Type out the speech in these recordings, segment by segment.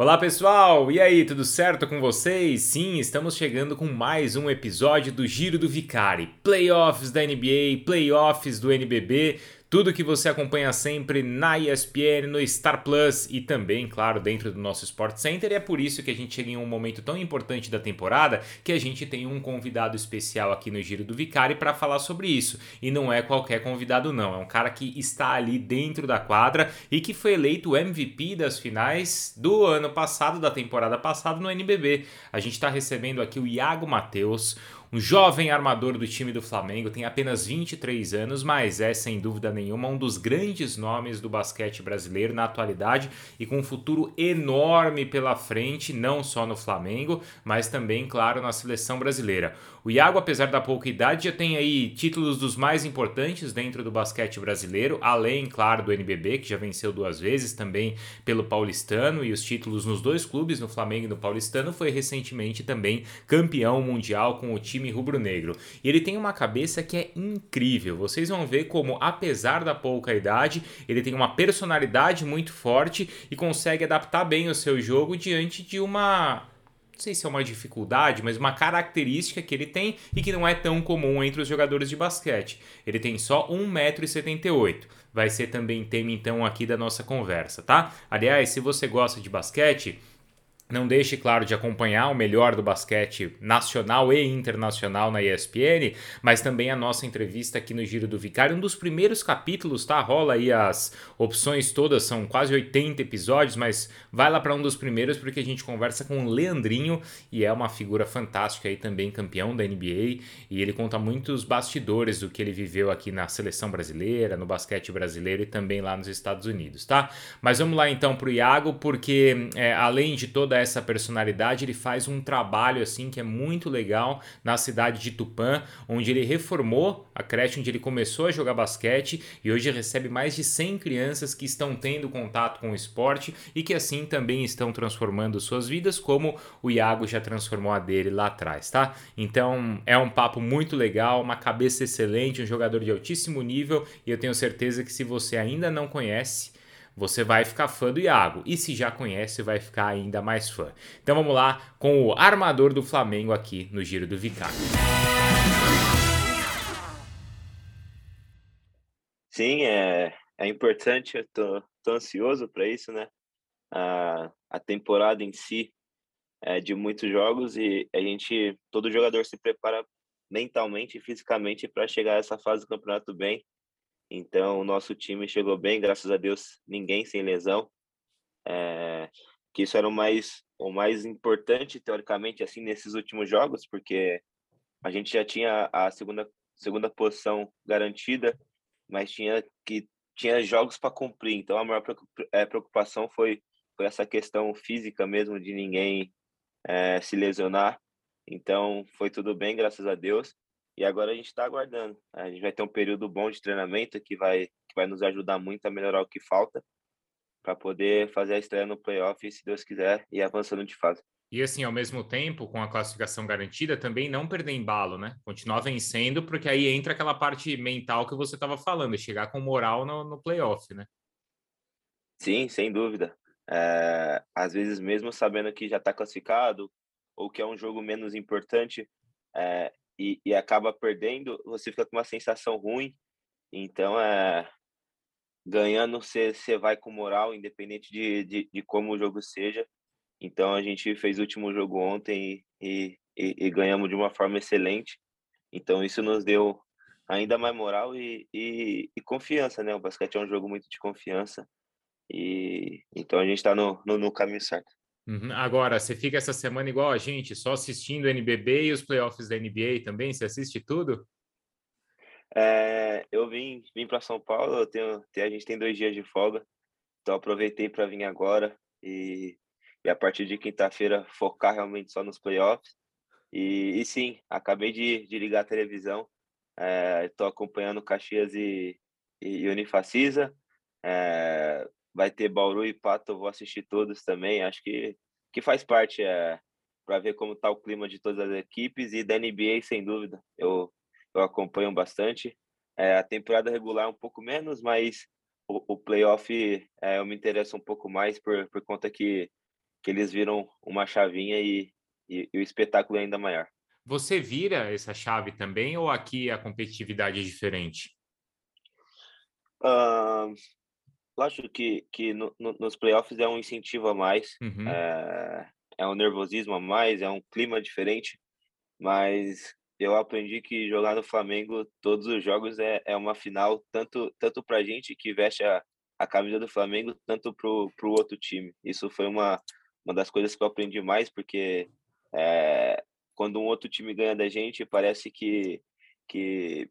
Olá pessoal, e aí, tudo certo com vocês? Sim, estamos chegando com mais um episódio do Giro do Vicari, playoffs da NBA, playoffs do NBB, tudo que você acompanha sempre na ESPN, no Star Plus e também, claro, dentro do nosso Sport Center. E é por isso que a gente chega em um momento tão importante da temporada que a gente tem um convidado especial aqui no Giro do Vicari para falar sobre isso. E não é qualquer convidado, não. É um cara que está ali dentro da quadra e que foi eleito MVP das finais do ano passado, da temporada passada no NBB. A gente está recebendo aqui o Iago Matheus um jovem armador do time do Flamengo, tem apenas 23 anos, mas é sem dúvida nenhuma um dos grandes nomes do basquete brasileiro na atualidade e com um futuro enorme pela frente, não só no Flamengo, mas também, claro, na seleção brasileira. O Iago, apesar da pouca idade, já tem aí títulos dos mais importantes dentro do basquete brasileiro, além, claro, do NBB, que já venceu duas vezes, também pelo Paulistano, e os títulos nos dois clubes, no Flamengo e no Paulistano, foi recentemente também campeão mundial com o time rubro-negro. E ele tem uma cabeça que é incrível. Vocês vão ver como, apesar da pouca idade, ele tem uma personalidade muito forte e consegue adaptar bem o seu jogo diante de uma sei se é uma dificuldade, mas uma característica que ele tem e que não é tão comum entre os jogadores de basquete. Ele tem só 1,78m. Vai ser também tema então aqui da nossa conversa, tá? Aliás, se você gosta de basquete, não deixe, claro, de acompanhar o melhor do basquete nacional e internacional na ESPN, mas também a nossa entrevista aqui no Giro do Vicário. Um dos primeiros capítulos, tá? Rola aí as opções todas, são quase 80 episódios, mas vai lá para um dos primeiros porque a gente conversa com o Leandrinho e é uma figura fantástica aí também, campeão da NBA. E ele conta muitos bastidores do que ele viveu aqui na seleção brasileira, no basquete brasileiro e também lá nos Estados Unidos, tá? Mas vamos lá então pro Iago, porque é, além de toda essa personalidade, ele faz um trabalho assim que é muito legal na cidade de Tupã, onde ele reformou a creche onde ele começou a jogar basquete e hoje recebe mais de 100 crianças que estão tendo contato com o esporte e que assim também estão transformando suas vidas, como o Iago já transformou a dele lá atrás, tá? Então é um papo muito legal, uma cabeça excelente, um jogador de altíssimo nível e eu tenho certeza que se você ainda não conhece, você vai ficar fã do Iago. E se já conhece, vai ficar ainda mais fã. Então vamos lá com o armador do Flamengo aqui no Giro do Vicário. Sim, é, é importante, eu tô, tô ansioso para isso, né? A, a temporada em si é de muitos jogos e a gente, todo jogador se prepara mentalmente e fisicamente para chegar a essa fase do campeonato bem. Então, o nosso time chegou bem, graças a Deus, ninguém sem lesão. É, que isso era o mais, o mais importante, teoricamente, assim, nesses últimos jogos, porque a gente já tinha a segunda, segunda posição garantida, mas tinha que tinha jogos para cumprir. Então, a maior é, preocupação foi, foi essa questão física mesmo, de ninguém é, se lesionar. Então, foi tudo bem, graças a Deus. E agora a gente está aguardando. A gente vai ter um período bom de treinamento que vai, que vai nos ajudar muito a melhorar o que falta para poder fazer a estreia no playoff, se Deus quiser, e avançando de fase. E assim, ao mesmo tempo, com a classificação garantida, também não perder embalo, né? Continuar vencendo, porque aí entra aquela parte mental que você estava falando, chegar com moral no, no playoff, né? Sim, sem dúvida. É, às vezes, mesmo sabendo que já está classificado, ou que é um jogo menos importante, é, e, e acaba perdendo, você fica com uma sensação ruim. Então, é, ganhando, você, você vai com moral, independente de, de, de, como o jogo seja. Então, a gente fez o último jogo ontem e, e, e ganhamos de uma forma excelente. Então, isso nos deu ainda mais moral e, e, e, confiança, né? O basquete é um jogo muito de confiança. E então a gente está no, no, no, caminho certo. Uhum. Agora, você fica essa semana igual a gente, só assistindo o NBB e os playoffs da NBA também? Você assiste tudo? É, eu vim, vim para São Paulo, eu tenho, a gente tem dois dias de folga, então aproveitei para vir agora e, e a partir de quinta-feira focar realmente só nos playoffs. E, e sim, acabei de, de ligar a televisão, estou é, acompanhando Caxias e, e Unifacisa, é, vai ter Bauru e Pato, eu vou assistir todos também. Acho que, que faz parte é, para ver como está o clima de todas as equipes e da NBA, sem dúvida. Eu, eu acompanho bastante. É, a temporada regular um pouco menos, mas o, o playoff é, eu me interesso um pouco mais por, por conta que que eles viram uma chavinha e, e, e o espetáculo é ainda maior. Você vira essa chave também ou aqui a competitividade é diferente? Uh, acho que, que no, no, nos playoffs é um incentivo a mais, uhum. é, é um nervosismo a mais, é um clima diferente, mas eu aprendi que jogar no Flamengo todos os jogos é, é uma final, tanto, tanto para gente que veste a, a camisa do Flamengo, tanto para o outro time. Isso foi uma, uma das coisas que eu aprendi mais, porque é, quando um outro time ganha da gente, parece que, que,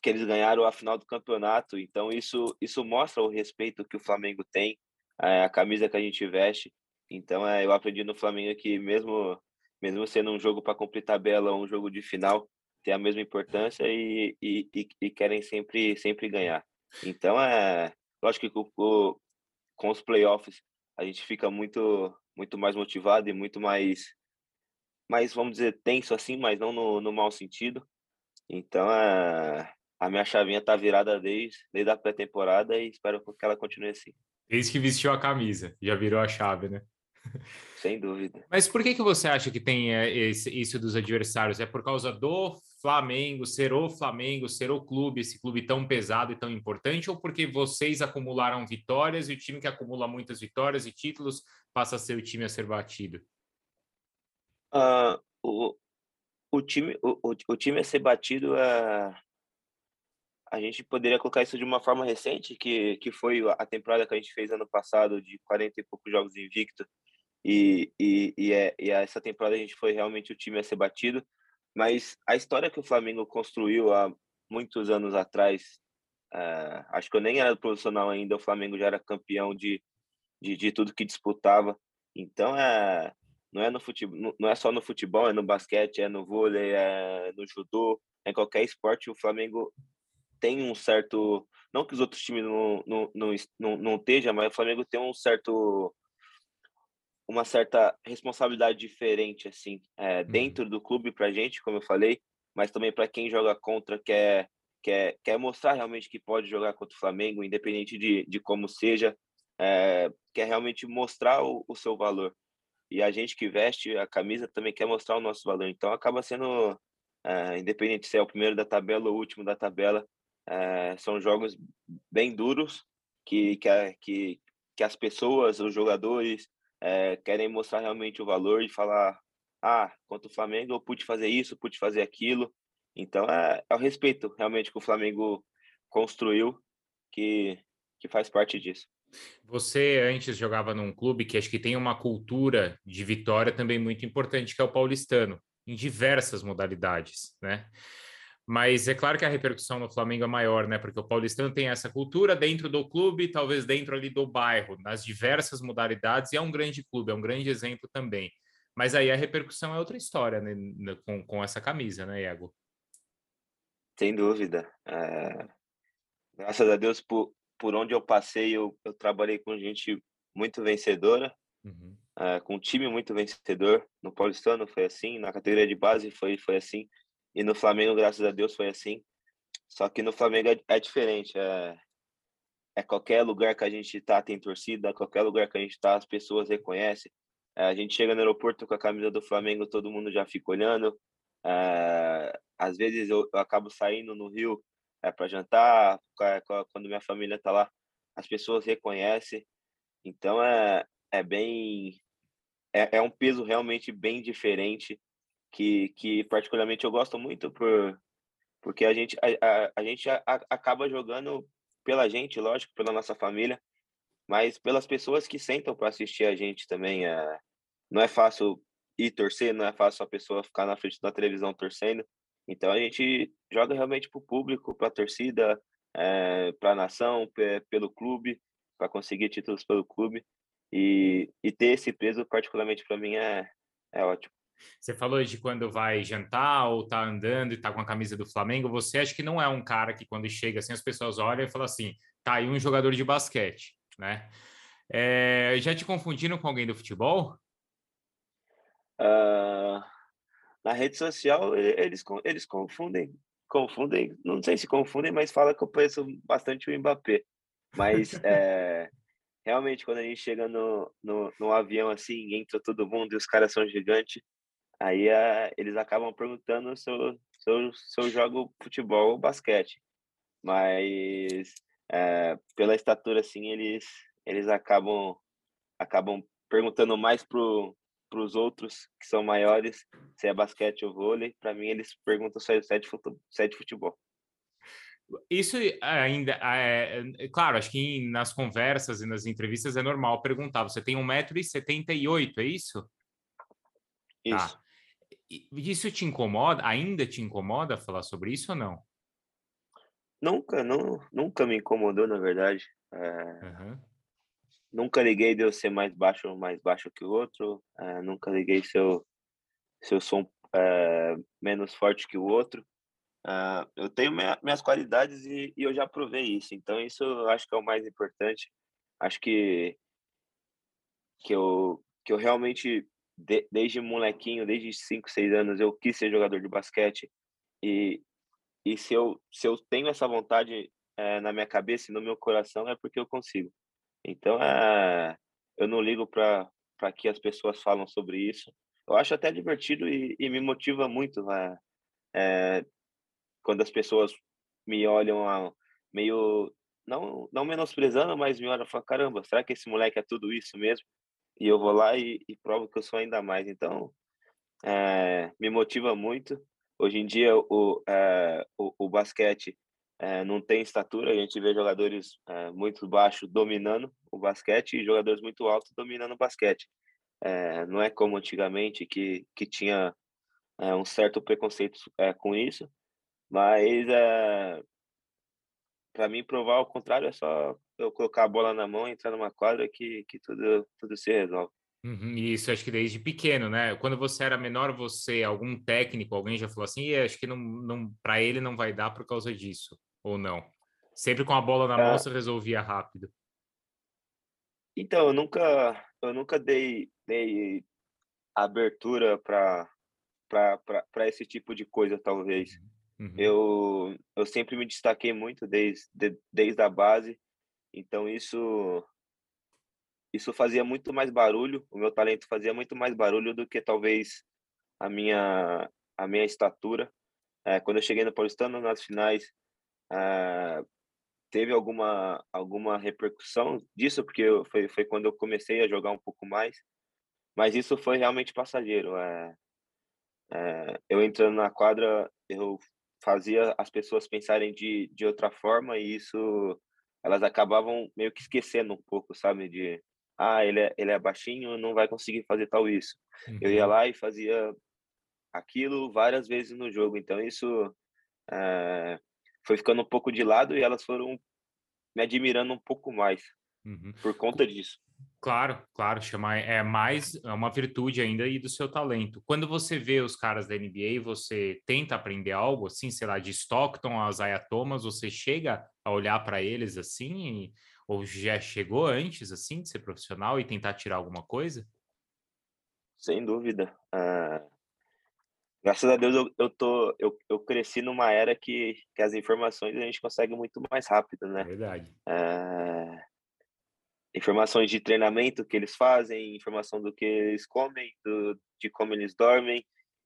que eles ganharam a final do campeonato. Então, isso, isso mostra o respeito que o Flamengo tem, é, a camisa que a gente veste. Então, é, eu aprendi no Flamengo que, mesmo, mesmo sendo um jogo para cumprir tabela, um jogo de final, tem a mesma importância e, e, e, e querem sempre, sempre ganhar. Então, é lógico que com, os playoffs a gente fica muito, muito mais motivado e muito mais mais, vamos dizer, tenso assim, mas não no, no mau sentido. Então, a, a minha chavinha tá virada desde, desde a pré-temporada e espero que ela continue assim. Desde que vestiu a camisa, já virou a chave, né? Sem dúvida. Mas por que, que você acha que tem é, esse, isso dos adversários? É por causa do Flamengo, ser o Flamengo, ser o clube, esse clube tão pesado e tão importante, ou porque vocês acumularam vitórias e o time que acumula muitas vitórias e títulos passa a ser o time a ser batido? Uh, o, o, time, o, o, time a ser batido, uh, a gente poderia colocar isso de uma forma recente, que, que foi a temporada que a gente fez ano passado, de 40 e poucos jogos invicto, e, e, e, é, e essa temporada a gente foi realmente o time a ser batido. Mas a história que o Flamengo construiu há muitos anos atrás, uh, acho que eu nem era profissional ainda, o Flamengo já era campeão de, de, de tudo que disputava. Então, é, não é no futebol, não é só no futebol, é no basquete, é no vôlei, é no judô, é em qualquer esporte o Flamengo tem um certo, não que os outros times não não não, não, não estejam, mas o Flamengo tem um certo uma certa responsabilidade diferente assim, é, uhum. dentro do clube para gente, como eu falei, mas também para quem joga contra quer quer quer mostrar realmente que pode jogar contra o Flamengo, independente de, de como seja, é, quer realmente mostrar o, o seu valor e a gente que veste a camisa também quer mostrar o nosso valor. Então acaba sendo, é, independente se é o primeiro da tabela ou o último da tabela, é, são jogos bem duros que, que, que, que as pessoas, os jogadores, é, querem mostrar realmente o valor e falar: ah, contra o Flamengo eu pude fazer isso, pude fazer aquilo. Então é, é o respeito realmente que o Flamengo construiu que, que faz parte disso. Você antes jogava num clube que acho que tem uma cultura de vitória também muito importante, que é o paulistano, em diversas modalidades, né? Mas é claro que a repercussão no Flamengo é maior, né? Porque o paulistano tem essa cultura dentro do clube, talvez dentro ali do bairro, nas diversas modalidades, e é um grande clube, é um grande exemplo também. Mas aí a repercussão é outra história né? com, com essa camisa, né, Iago? Sem dúvida. É... Graças a Deus por, por onde eu passei, eu, eu trabalhei com gente muito vencedora, uhum. uh, com um time muito vencedor. No Paulistano foi assim, na categoria de base foi, foi assim, e no Flamengo, graças a Deus, foi assim. Só que no Flamengo é, é diferente, é, é qualquer lugar que a gente tá tem torcida, qualquer lugar que a gente tá as pessoas reconhecem. É, a gente chega no aeroporto com a camisa do Flamengo, todo mundo já fica olhando. É, às vezes eu, eu acabo saindo no Rio é, para jantar, quando minha família está lá, as pessoas reconhecem. Então é, é bem. É, é um peso realmente bem diferente, que, que particularmente eu gosto muito, por, porque a gente, a, a, a gente a, acaba jogando pela gente, lógico, pela nossa família, mas pelas pessoas que sentam para assistir a gente também. É, não é fácil ir torcer, não é fácil a pessoa ficar na frente da televisão torcendo. Então a gente joga realmente para o público, para a torcida, é, para a nação, pelo clube, para conseguir títulos pelo clube. E, e ter esse peso, particularmente para mim, é, é ótimo. Você falou de quando vai jantar ou tá andando e tá com a camisa do Flamengo. Você acha que não é um cara que quando chega assim as pessoas olham e falam assim, tá aí um jogador de basquete, né? É, já te confundiram com alguém do futebol? Uh, na rede social eles, eles confundem, confundem, não sei se confundem, mas fala que eu conheço bastante o Mbappé. Mas é, realmente, quando a gente chega no, no, no avião, assim, entra todo mundo e os caras são gigantes, aí é, eles acabam perguntando se eu, se, eu, se eu jogo futebol ou basquete. Mas, é, pela estatura, assim, eles, eles acabam, acabam perguntando mais pro para os outros que são maiores, se é basquete ou vôlei, para mim eles perguntam se é de futebol. Isso ainda é, é, claro, acho que nas conversas e nas entrevistas é normal perguntar. Você tem 1,78m, é isso? Isso. Tá. Isso te incomoda? Ainda te incomoda falar sobre isso ou não? Nunca, não, nunca me incomodou, na verdade. É, uhum. Nunca liguei de eu ser mais baixo ou mais baixo que o outro. É, nunca liguei se eu, se eu sou é, menos forte que o outro. Uh, eu tenho minha, minhas qualidades e, e, eu já provei isso. Então, isso eu acho que é o mais importante. Acho que, que, eu, que eu realmente, de, desde molequinho, desde 5, 6 anos, eu quis ser jogador de basquete. E, e se, eu, se eu tenho essa vontade é, na minha cabeça e no meu coração, é porque eu consigo. Então, é, eu não ligo para que as pessoas falam sobre isso. Eu acho até divertido e, e me motiva muito. Né? É, quando as pessoas me olham a, meio não não menosprezando, mas me olham e falam, caramba, será que esse moleque é tudo isso mesmo? E eu vou lá e, e provo que eu sou ainda mais. Então, é, me motiva muito. Hoje em dia, o, é, o, o, basquete é, não tem estatura. A gente vê jogadores é, muito baixos dominando o basquete e jogadores muito altos dominando o basquete. É, não é como antigamente, que, que tinha é, um certo preconceito com isso. Mas para mim provar o contrário é só eu colocar a bola na mão, entrar numa quadra que, que tudo, tudo se resolve. Uhum, isso acho que desde pequeno, né? Quando você era menor, você, algum técnico, alguém já falou assim, acho que não, não para ele não vai dar por causa disso, ou não? Sempre com a bola na mão é. você resolvia rápido. Então, eu nunca, eu nunca dei, dei abertura para para esse tipo de coisa, talvez. Uhum. Uhum. Eu, eu sempre me destaquei muito desde, de, desde a base, então isso isso fazia muito mais barulho, o meu talento fazia muito mais barulho do que talvez a minha a minha estatura. É, quando eu cheguei no Paulistano nas finais, é, teve alguma alguma repercussão disso porque eu, foi foi quando eu comecei a jogar um pouco mais, mas isso foi realmente passageiro. É, eu entrando na quadra, eu fazia as pessoas pensarem de, de outra forma e isso elas acabavam meio que esquecendo um pouco, sabe? De, ah, ele é, ele é baixinho, não vai conseguir fazer tal isso. Uhum. Eu ia uhum. lá e fazia aquilo várias vezes no jogo, então isso é, foi ficando um pouco de lado e elas foram me admirando um pouco mais uhum. por conta disso. Claro, claro, chamar é mais é uma virtude ainda e do seu talento. Quando você vê os caras da NBA, você tenta aprender algo assim, sei lá, de Stockton a Zaya Thomas, você chega a olhar para eles assim, e, ou já chegou antes assim de ser profissional e tentar tirar alguma coisa? Sem dúvida. Uh, graças a Deus eu, eu tô eu, eu cresci numa era que, que as informações a gente consegue muito mais rápido, né? Verdade. Uh, informações de treinamento que eles fazem, informação do que eles comem, do, de como eles dormem.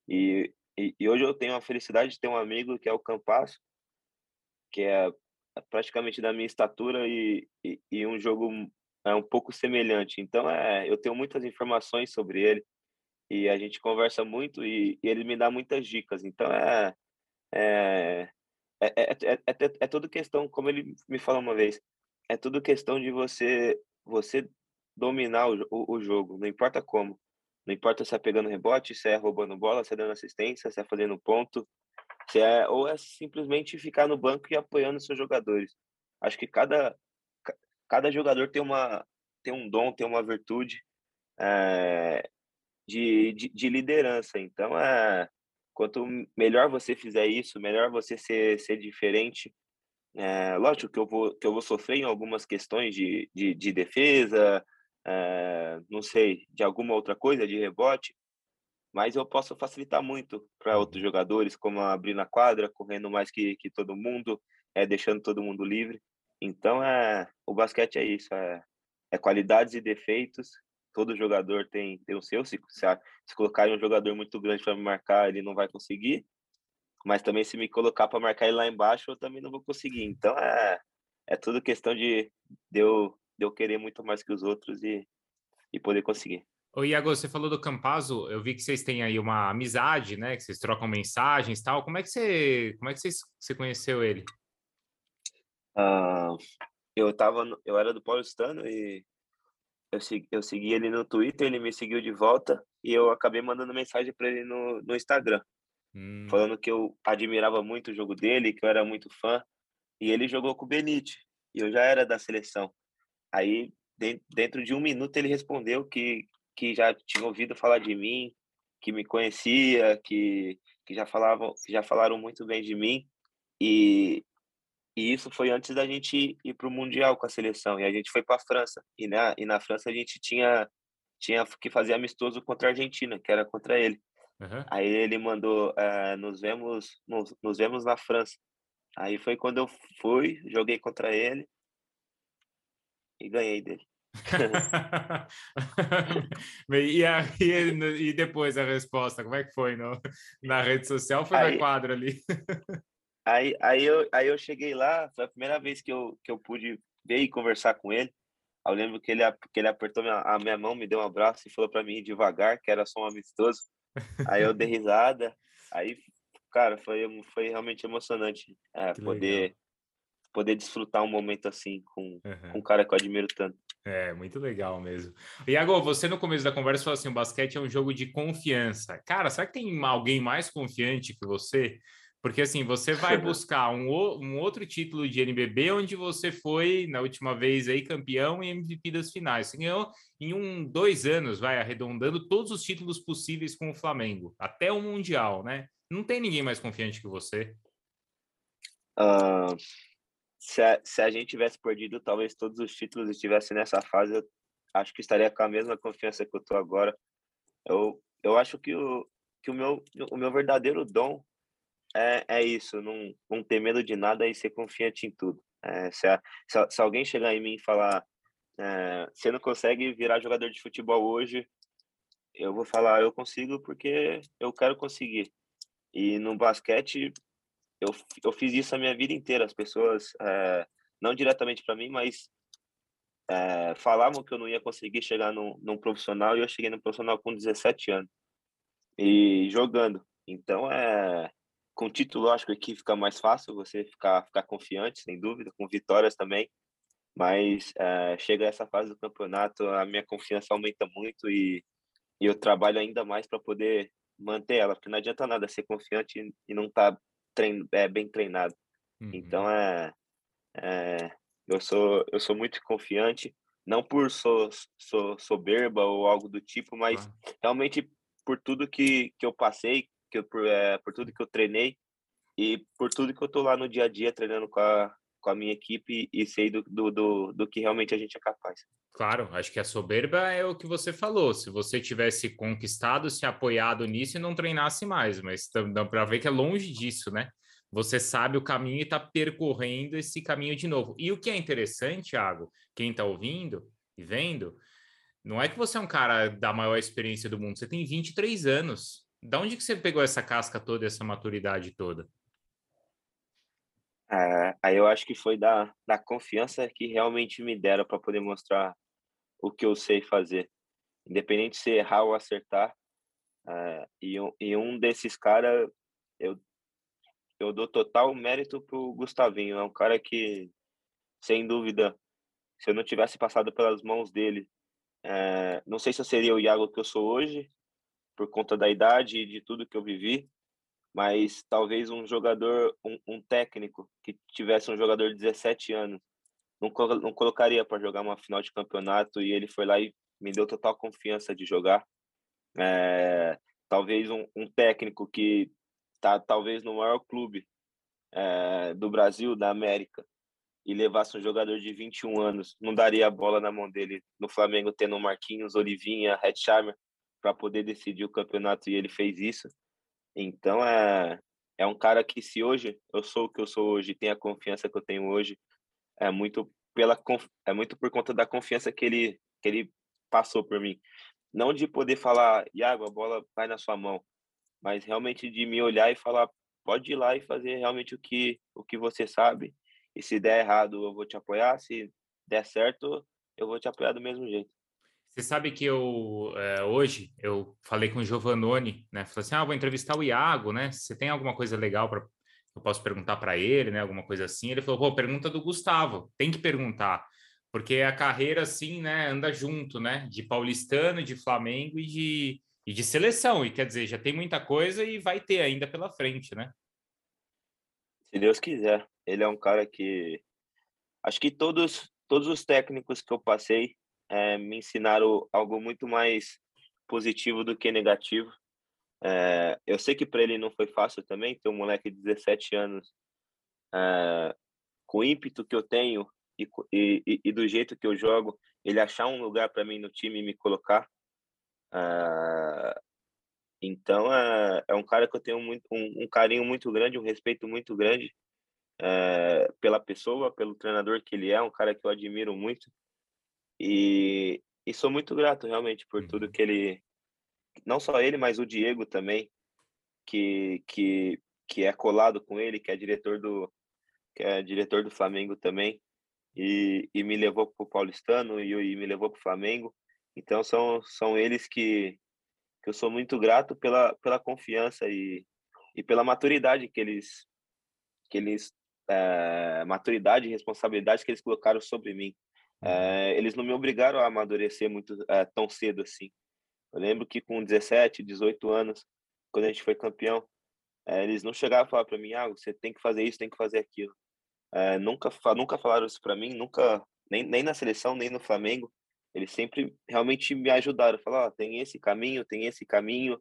E, e, e, hoje eu tenho a felicidade de ter um amigo que é o Campasso, que é praticamente da minha estatura e, e, e um jogo é um pouco semelhante. Então, é, eu tenho muitas informações sobre ele e a gente conversa muito e, e ele me dá muitas dicas. Então, é, é, é, é, é, é, é tudo questão, como ele me falou uma vez, é tudo questão de você você dominar o, o, o, jogo, não importa como. Não importa se é pegando rebote, se é roubando bola, se é dando assistência, se é fazendo ponto, se é ou é simplesmente ficar no banco e apoiando seus jogadores. Acho que cada cada jogador tem uma tem um dom, tem uma virtude é, de, de, de, liderança. Então, é, quanto melhor você fizer isso, melhor você ser, ser diferente, é, lógico que eu, vou, que eu vou sofrer em algumas questões de, de, de defesa, é, não sei, de alguma outra coisa, de rebote, mas eu posso facilitar muito para outros uhum. jogadores, como abrir na quadra, correndo mais que, que todo mundo, é, deixando todo mundo livre. Então, é, o basquete é isso, é, é qualidades e defeitos. Todo jogador tem, tem o seu. Se, se, se colocarem um jogador muito grande para me marcar, ele não vai conseguir. Mas também se me colocar para marcar ele lá embaixo, eu também não vou conseguir. Então é, é tudo questão de, de, eu, de eu querer muito mais que os outros e, e poder conseguir. Ô, Iago, você falou do Campazo, eu vi que vocês têm aí uma amizade, né? Que vocês trocam mensagens e tal. Como é que você, como é que você, você conheceu ele? Uh, eu tava, eu era do Paulistano e eu, segui, eu segui ele no Twitter, ele me seguiu de volta e eu acabei mandando mensagem para ele no, no Instagram, hum. falando que eu admirava muito o jogo dele, que eu era muito fã. E ele jogou com o Benite e eu já era da seleção. Aí, dentro de um minuto, ele respondeu que que já tinha ouvido falar de mim, que me conhecia, que, que já falavam, que já falaram muito bem de mim. E, e isso foi antes da gente ir para o mundial com a seleção. E a gente foi para a França. E na e na França a gente tinha tinha que fazer amistoso contra a Argentina, que era contra ele. Uhum. Aí ele mandou, é, nos vemos, nos, nos vemos na França. Aí foi quando eu fui, joguei contra ele e ganhei dele. e, a, e, depois a resposta, como é que foi no, na rede social? Foi aí, na quadra ali? aí, aí, eu, aí eu cheguei lá, foi a primeira vez que eu, que eu pude ver e conversar com ele. Eu lembro que ele, que ele apertou minha, a minha mão, me deu um abraço e falou para mim devagar, que era só um amistoso. Aí eu dei risada. Aí, cara, foi, foi realmente emocionante é, poder, poder desfrutar um momento assim com, uhum. com um cara que eu admiro tanto. É, muito legal mesmo. Iago, você no começo da conversa falou assim: o basquete é um jogo de confiança. Cara, será que tem alguém mais confiante que você? Porque assim, você vai buscar um, um outro título de NBB onde você foi, na última vez aí, campeão e MVP das finais. Você ganhou em um, dois anos, vai arredondando todos os títulos possíveis com o Flamengo, até o Mundial, né? Não tem ninguém mais confiante que você. Uh, se a, se a gente tivesse perdido talvez todos os títulos e estivesse nessa fase, eu acho que estaria com a mesma confiança que eu tô agora. Eu, eu acho que o, que o meu, o meu verdadeiro dom é, é isso, não, não ter medo de nada e ser confiante em tudo. É, se, a, se, se, alguém chegar em mim e falar, é, você não consegue virar jogador de futebol hoje, eu vou falar, eu consigo porque eu quero conseguir. E no basquete, eu, eu fiz isso a minha vida inteira. As pessoas, é, não diretamente para mim, mas é, falavam que eu não ia conseguir chegar num, num profissional e eu cheguei no profissional com 17 anos e jogando. Então, é, com título, acho que aqui fica mais fácil você ficar, ficar confiante, sem dúvida, com vitórias também. Mas é, chega essa fase do campeonato, a minha confiança aumenta muito e, e eu trabalho ainda mais para poder manter ela, porque não adianta nada ser confiante e não estar tá trein, é, bem treinado. Uhum. Então é, é, eu sou eu sou muito confiante, não por so, so, soberba ou algo do tipo, mas realmente por tudo que, que eu passei, que eu, por, é, por tudo que eu treinei e por tudo que eu tô lá no dia a dia treinando com a, com a minha equipe e sei do, do, do, do, que realmente a gente é capaz. Claro, acho que a soberba é o que você falou. Se você tivesse conquistado, se apoiado nisso e não treinasse mais, mas dá para ver que é longe disso, né? Você sabe o caminho e está percorrendo esse caminho de novo. E o que é interessante, Thiago, quem está ouvindo e vendo, não é que você é um cara da maior experiência do mundo, você tem 23 anos. Da onde que você pegou essa casca toda, essa maturidade toda? É, aí eu acho que foi da, da confiança que realmente me deram para poder mostrar o que eu sei fazer. Independente se errar ou acertar. É, e, e um desses caras, eu, eu dou total mérito pro Gustavinho. É um cara que, sem dúvida, se eu não tivesse passado pelas mãos dele, é, não sei se eu seria o Iago que eu sou hoje, por conta da idade e de tudo que eu vivi, mas talvez um jogador, um, um técnico que tivesse um jogador de 17 anos, não, não colocaria para jogar uma final de campeonato e ele foi lá e me deu total confiança de jogar. É, talvez um, um, técnico que está talvez no maior clube é, do Brasil, da América, e levasse um jogador de 21 anos, não daria a bola na mão dele no Flamengo, tendo Marquinhos, Olivinha, Red Charmer, para poder decidir o campeonato, e ele fez isso. Então é, é um cara que se hoje eu sou o que eu sou hoje, tem a confiança que eu tenho hoje, é muito pela é muito por conta da confiança que ele que ele passou por mim. Não de poder falar, Iago, a bola vai na sua mão, mas realmente de me olhar e falar, pode ir lá e fazer realmente o que o que você sabe. E se der errado, eu vou te apoiar. Se der certo, eu vou te apoiar do mesmo jeito. Você sabe que eu é, hoje eu falei com o Giovannone, né? Falei assim, ah, vou entrevistar o Iago, né? Você tem alguma coisa legal para eu posso perguntar para ele, né? Alguma coisa assim. Ele falou, pô, pergunta do Gustavo, tem que perguntar, porque a carreira assim, né? Anda junto, né? De paulistano, de Flamengo e de e de seleção. E quer dizer, já tem muita coisa e vai ter ainda pela frente, né? Se Deus quiser. Ele é um cara que acho que todos todos os técnicos que eu passei é, me ensinaram algo muito mais positivo do que negativo. É, eu sei que para ele não foi fácil também, ter um moleque de 17 anos é, com o ímpeto que eu tenho e, e, e, do jeito que eu jogo, ele achar um lugar para mim no time e me colocar. É, então é, é um cara que eu tenho muito, um, um carinho muito grande, um respeito muito grande é, pela pessoa, pelo treinador que ele é, um cara que eu admiro muito. E, e sou muito grato realmente por tudo uhum. que ele, não só ele, mas o Diego também, que, que, que é colado com ele, que é diretor do, que é diretor do Flamengo também, e, e me levou para o Paulistano e, e me levou para o Flamengo. Então são, são eles que, que eu sou muito grato pela, pela confiança e, e pela maturidade que eles que eles é, maturidade e responsabilidade que eles colocaram sobre mim. É, eles não me obrigaram a amadurecer muito é, tão cedo assim. Eu lembro que com 17, 18 anos, quando a gente foi campeão, eles não chegavam a falar para mim, ah, você tem que fazer isso, tem que fazer aquilo. nunca, nunca falaram isso para mim, nunca, nem, nem na seleção, nem no Flamengo. Eles sempre realmente me ajudaram. Falaram, oh, tem esse caminho, tem esse caminho.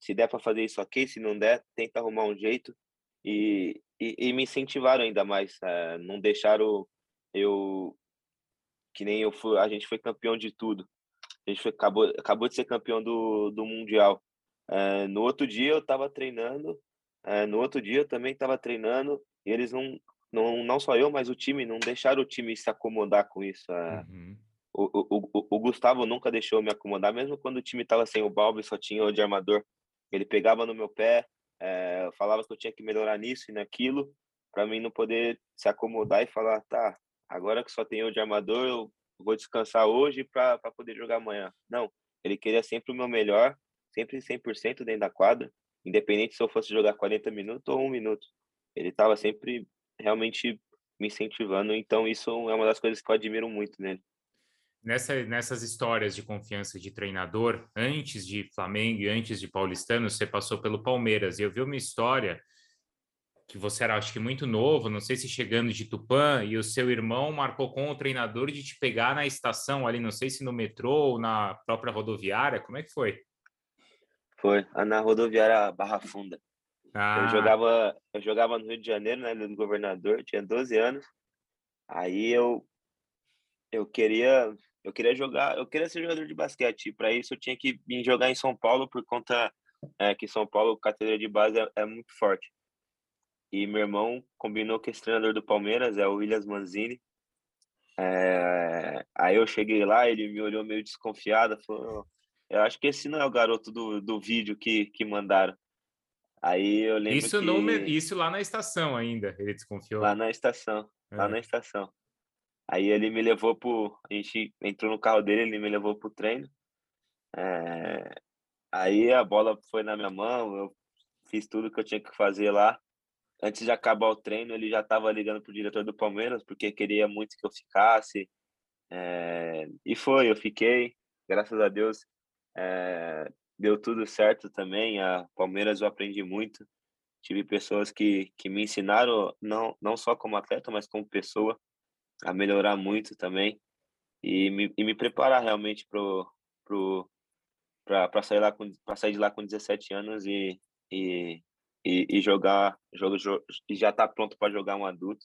se der para fazer isso, ok. Se não der, tenta arrumar um jeito. E, e, e me incentivaram ainda mais. não deixaram eu que nem eu fui, a gente foi campeão de tudo. A gente foi, acabou, acabou de ser campeão do, do Mundial. É, no outro dia eu estava treinando, é, no outro dia eu também estava treinando, e eles não, não, não só eu, mas o time, não deixaram o time se acomodar com isso. É, uhum. o, o, o, o, Gustavo nunca deixou me acomodar, mesmo quando o time estava sem o Balbi, só tinha o de armador. Ele pegava no meu pé, falava que eu tinha que melhorar nisso e naquilo, para mim não poder se acomodar e falar, tá, agora que só tem eu de armador, eu vou descansar hoje para poder jogar amanhã. Não, ele queria sempre o meu melhor, sempre 100% dentro da quadra, independente se eu fosse jogar 40 minutos ou um minuto. Ele estava sempre realmente me incentivando, então isso é uma das coisas que eu admiro muito nele. Nessa, nessas histórias de confiança de treinador, antes de Flamengo e antes de Paulistano, você passou pelo Palmeiras. E eu vi uma história que você era, acho que, muito novo, não sei se chegando de Tupã, e o seu irmão marcou com o treinador de te pegar na estação ali, não sei se no metrô ou na própria rodoviária, como é que foi? Foi, na rodoviária Barra Funda. Ah. Eu jogava, eu jogava no Rio de Janeiro, né, no governador, tinha 12 anos. Aí eu eu queria, eu queria jogar, eu queria ser jogador de basquete. Para isso eu tinha que vir jogar em São Paulo por conta é, que São Paulo, categoria de base é, é muito forte. E meu irmão combinou com esse treinador do Palmeiras, é o Williams Manzini. É... Aí eu cheguei lá, ele me olhou meio desconfiado, falou: Eu acho que esse não é o garoto do, do vídeo que, que mandaram. Aí eu lembro. Isso, que... isso lá na estação ainda, ele desconfiou. Lá na estação, é. lá na estação. Aí ele me levou pro. A gente entrou no carro dele, ele me levou pro treino. É... Aí a bola foi na minha mão, eu fiz tudo que eu tinha que fazer lá antes de acabar o treino, ele já estava ligando para o diretor do Palmeiras, porque queria muito que eu ficasse. É, e foi, eu fiquei, graças a Deus, é, deu tudo certo também. A Palmeiras eu aprendi muito. Tive pessoas que, que me ensinaram, não, não só como atleta, mas como pessoa, a melhorar muito também e me, e me preparar realmente para sair, lá com, sair de lá com 17 anos e, e e, e jogar jogo, e já tá pronto para jogar um adulto.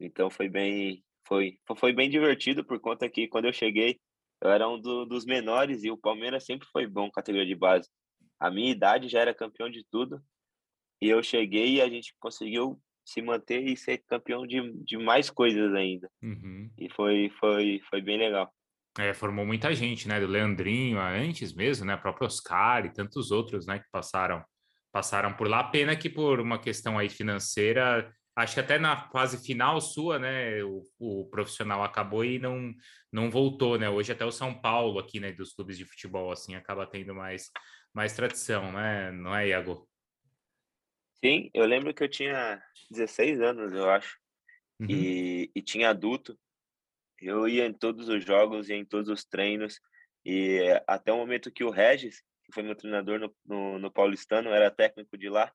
Então foi bem foi foi bem divertido por conta que quando eu cheguei eu era um do, dos menores e o Palmeiras sempre foi bom categoria de base. A minha idade já era campeão de tudo e eu cheguei e a gente conseguiu se manter e ser campeão de, de mais coisas ainda. Uhum. E foi, foi, foi bem legal. É, formou muita gente, né? Do Leandrinho antes mesmo, né? O próprio Oscar e tantos outros, né? Que passaram passaram por lá. Pena que por uma questão aí financeira, acho que até na fase final sua, né? O, o profissional acabou e não não voltou, né? Hoje até o São Paulo aqui, né? Dos clubes de futebol assim acaba tendo mais mais tradição, né? Não é, Iago? Sim, eu lembro que eu tinha 16 anos, eu acho, Uhum. e, e tinha adulto. Eu ia em todos os jogos, ia em todos os treinos, e até o momento que o Regis, que foi meu treinador no, no, no Paulistano, era técnico de lá,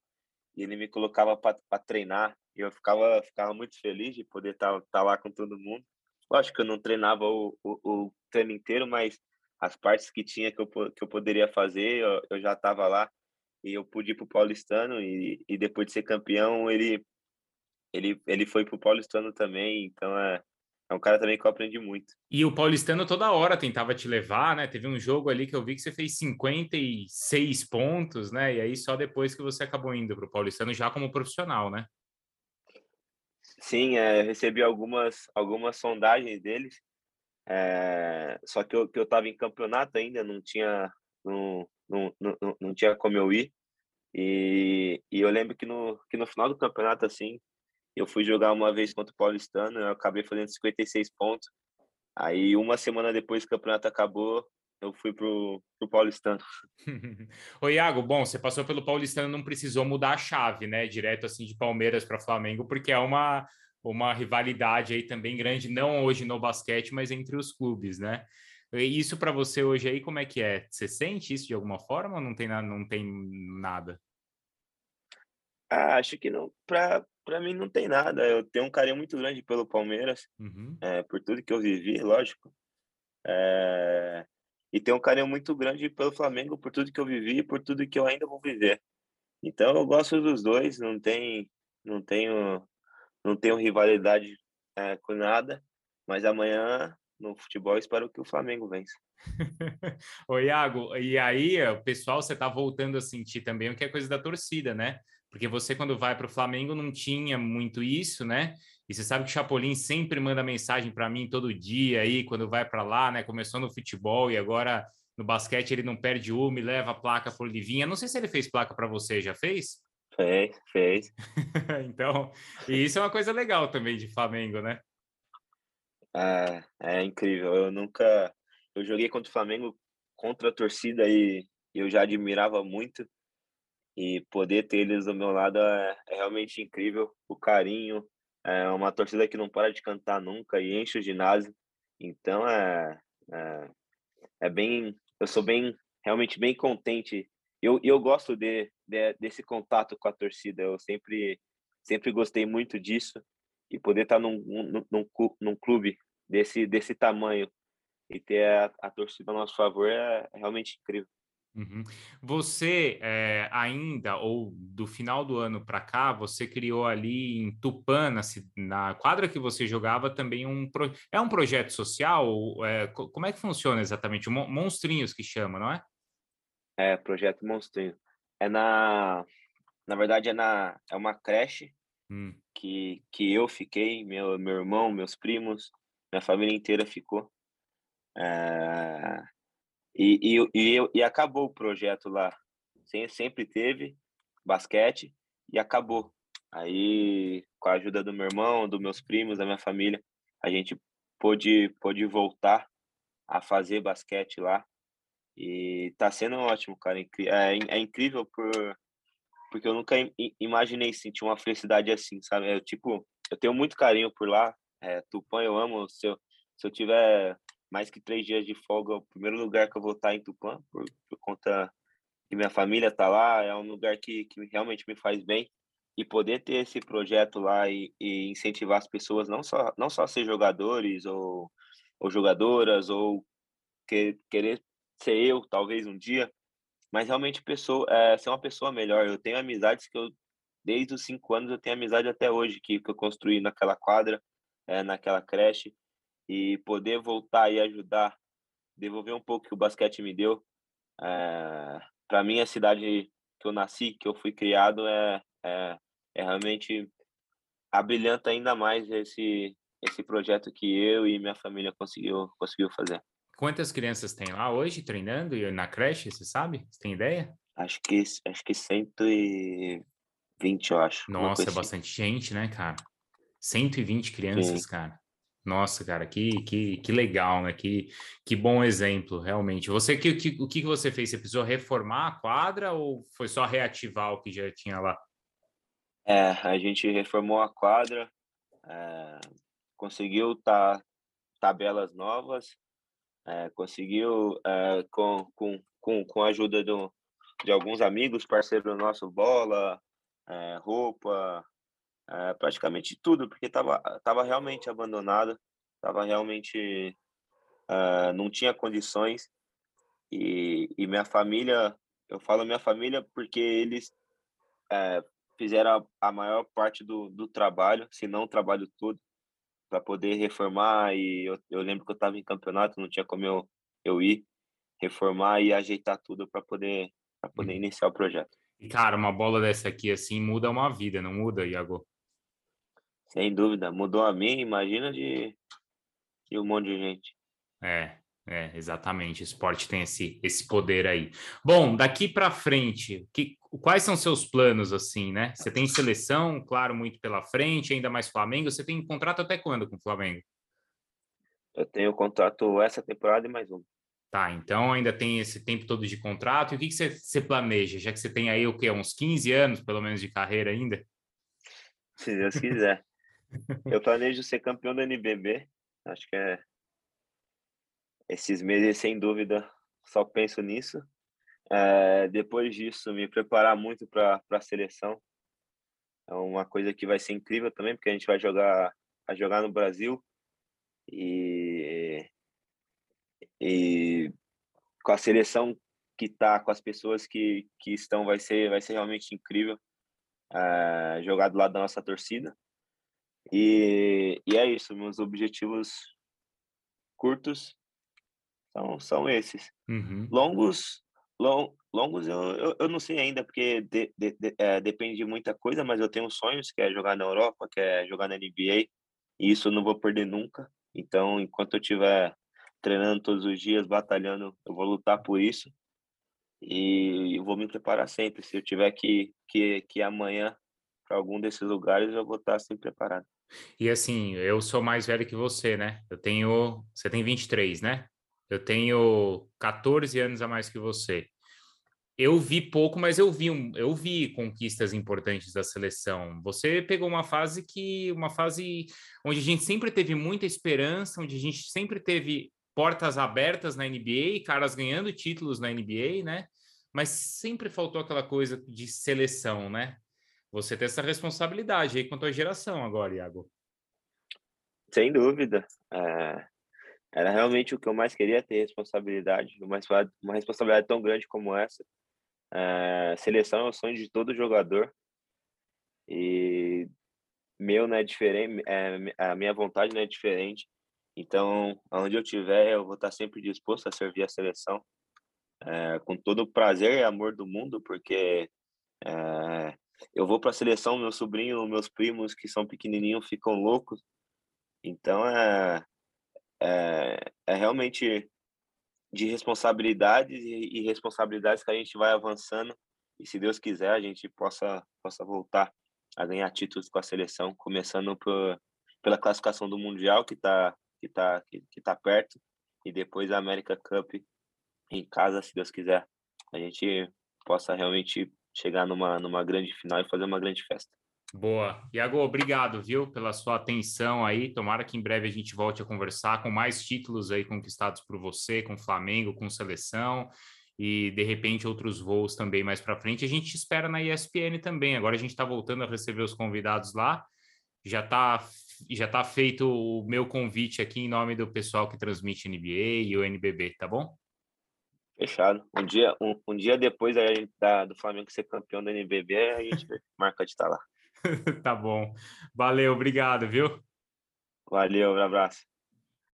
e ele me colocava para treinar, e eu ficava, ficava muito feliz de poder estar tá, tá lá com todo mundo. Lógico que eu não treinava o, o, o treino inteiro, mas as partes que tinha que eu, que eu poderia fazer, eu, eu já estava lá e eu pude ir para o Paulistano e, e depois de ser campeão ele ele ele foi para o Paulistano também então é, é um cara também que eu aprendi muito. E o Paulistano toda hora tentava te levar né? Teve um jogo ali que eu vi que você fez 56 pontos né? E aí só depois que você acabou indo para o Paulistano já como profissional né? Sim é, recebi algumas algumas sondagens deles é, só que eu que eu estava em campeonato ainda não tinha não, não, não, não tinha como eu ir. E, e eu lembro que no, que no final do campeonato, assim, eu fui jogar uma vez contra o Paulistano, eu acabei fazendo 56 pontos. Aí, uma semana depois que o campeonato acabou, eu fui pro, pro Paulistano. Ô, Iago, bom, você passou pelo Paulistano, não precisou mudar a chave, né? Direto, assim, de Palmeiras para Flamengo, porque é uma, uma rivalidade aí também grande, não hoje no basquete, mas entre os clubes, né? Isso para você hoje aí, como é que é? Você sente isso de alguma forma ou não tem, não tem nada? Ah, acho que não. Para para mim não tem nada. Eu tenho um carinho muito grande pelo Palmeiras, uhum. é, por tudo que eu vivi, lógico. É, e tenho um carinho muito grande pelo Flamengo, por tudo que eu vivi e por tudo que eu ainda vou viver. Então eu gosto dos dois, não tem, não tenho, não tenho rivalidade é, com nada. Mas amanhã no futebol, espero que o Flamengo vença. Ô, Iago, e aí o pessoal, você tá voltando a sentir também o que é coisa da torcida, né? Porque você, quando vai para o Flamengo, não tinha muito isso, né? E você sabe que o Chapolin sempre manda mensagem para mim todo dia aí, quando vai para lá, né? Começou no futebol e agora no basquete ele não perde uma e leva a placa por Livinha. Não sei se ele fez placa para você, já fez? Fez, fez. então, e isso é uma coisa legal também de Flamengo, né? É, é incrível. Eu nunca. Eu joguei contra o Flamengo contra a torcida e eu já admirava muito. E poder ter eles do meu lado é, é realmente incrível. O carinho, é uma torcida que não para de cantar nunca e enche o ginásio. Então é, é, é bem. Eu sou bem, realmente bem contente. Eu, eu gosto de, de, desse contato com a torcida. Eu sempre, sempre gostei muito disso e poder estar num, num, num, num clube desse, desse tamanho e ter a, a torcida a nosso favor é, é realmente incrível. Uhum. Você é, ainda, ou do final do ano para cá, você criou ali em Tupã, na, na, quadra que você jogava, também um. Pro, é um projeto social? É, como é que funciona exatamente? Monstrinhos que chama, não é? É, projeto Monstrinho. É na. Na verdade, é, na, é uma creche hum. que, que eu fiquei, meu, meu irmão, meus primos, minha família inteira ficou. É, e, e, e, e, acabou o projeto lá. Sempre teve basquete e acabou. Aí, com a ajuda do meu irmão, dos meus primos, da minha família, a gente pôde, pôde voltar a fazer basquete lá. E tá sendo ótimo, cara. É, é incrível por, porque eu nunca imaginei sentir uma felicidade assim, sabe? Eu, tipo, eu tenho muito carinho por lá. É, Tupã eu amo. Se eu, se eu tiver mais que três dias de folga, o primeiro lugar que eu vou estar é em Tupã, por, por conta que minha família está lá, é um lugar que, que realmente me faz bem. E poder ter esse projeto lá e, e incentivar as pessoas, não só, não só ser jogadores ou, ou jogadoras, ou que, querer ser eu, talvez um dia, mas realmente pessoa, é, ser uma pessoa melhor. Eu tenho amizades que eu, desde os cinco anos, eu tenho amizade até hoje, que, que eu construí naquela quadra, é, naquela creche e poder voltar e ajudar, devolver um pouco que o basquete me deu. É, para mim, a cidade que eu nasci, que eu fui criado, é, é, é realmente abrilhanta ainda mais esse esse projeto que eu e minha família conseguiu conseguiu fazer. Quantas crianças tem lá hoje treinando e na creche, você sabe? Você tem ideia? Acho que acho que 120, eu acho. Nossa, é assim. bastante gente, né, cara? 120 crianças, Sim. cara. Nossa, cara, que, que, que legal, né? Que, que bom exemplo, realmente. Você que, que, o que você fez? Você precisou reformar a quadra ou foi só reativar o que já tinha lá? É, a gente reformou a quadra, é, conseguiu tá, tabelas novas, é, conseguiu é, com, com, com, com a ajuda do, de alguns amigos, parceiro nosso, bola, é, roupa, é, praticamente tudo, porque estava tava realmente abandonada, estava realmente uh, não tinha condições e, e, minha família, eu falo minha família porque eles uh, fizeram a, a, maior parte do, do trabalho, se não o trabalho todo, para poder reformar e eu, eu lembro que eu estava em campeonato, não tinha como eu, eu ir reformar e ajeitar tudo para poder para poder uhum. iniciar o projeto. E cara, uma bola dessa aqui assim muda uma vida, não muda, Iago? Sem dúvida, mudou a mim, imagina de, de um monte de gente. É, é, exatamente. O esporte tem esse, esse poder aí. Bom, daqui para frente, que, quais são seus planos assim, né? Você tem seleção, claro, muito pela frente, ainda mais Flamengo. Você tem contrato até quando com o Flamengo? Eu tenho contrato essa temporada e mais um. Tá, então ainda tem esse tempo todo de contrato. E o que, que você, você planeja? Já que você tem aí o quê? Uns 15 anos, pelo menos, de carreira ainda? Se Deus quiser. Eu planejo ser campeão da NBB. Acho que é esses meses, sem dúvida, só penso nisso. É, depois disso, me preparar muito para a seleção. É uma coisa que vai ser incrível também, porque a gente vai jogar, vai jogar no Brasil e, e com a seleção que tá, com as pessoas que, que estão, vai ser, vai ser realmente incrível é, jogar do lado da nossa torcida. E, e é isso, meus objetivos curtos são, são esses. Uhum. Longos, long, longos eu, eu, eu, não sei ainda, porque de, de, de, é, depende de muita coisa, mas eu tenho sonhos, que é jogar na Europa, que é jogar na NBA, e isso eu não vou perder nunca. Então, enquanto eu estiver treinando todos os dias, batalhando, eu vou lutar por isso. E eu vou me preparar sempre. Se eu tiver que, que, que amanhã para algum desses lugares, eu vou estar sempre preparado. E assim, eu sou mais velho que você, né? Eu tenho. Você tem 23, né? Eu tenho 14 anos a mais que você. Eu vi pouco, mas eu vi, eu vi conquistas importantes da seleção. Você pegou uma fase que. uma fase onde a gente sempre teve muita esperança, onde a gente sempre teve portas abertas na NBA, caras ganhando títulos na NBA, né? Mas sempre faltou aquela coisa de seleção, né? Você tem essa responsabilidade aí a tua geração agora, Iago. Sem dúvida. É, era realmente o que eu mais queria ter responsabilidade, uma, uma responsabilidade tão grande como essa. É, seleção é o sonho de todo jogador e meu não é diferente, é, a minha vontade não é diferente. Então, aonde eu tiver, eu vou estar sempre disposto a servir a seleção é, com todo o prazer e amor do mundo, porque é, eu vou para a seleção, meu sobrinho, meus primos que são pequenininhos ficam loucos. Então é, é, é realmente de responsabilidades e, e, responsabilidades que a gente vai avançando e se Deus quiser a gente possa possa voltar a ganhar títulos com a seleção, começando por, pela classificação do mundial que está que tá que, que tá perto e depois a América Cup em casa, se Deus quiser, a gente possa realmente chegar numa, numa grande final e fazer uma grande festa. Boa. Iago, obrigado, viu, pela sua atenção aí. Tomara que em breve a gente volte a conversar com mais títulos aí conquistados por você, com Flamengo, com seleção e de repente outros voos também mais para frente. A gente espera na ESPN também. Agora a gente está voltando a receber os convidados lá. Já está já tá feito o meu convite aqui em nome do pessoal que transmite NBA e o NBB, tá bom? Fechado. Um dia, um, um dia depois da, do Flamengo ser campeão da NBB, a gente marca de estar lá. tá bom. Valeu, obrigado, viu? Valeu, um abraço.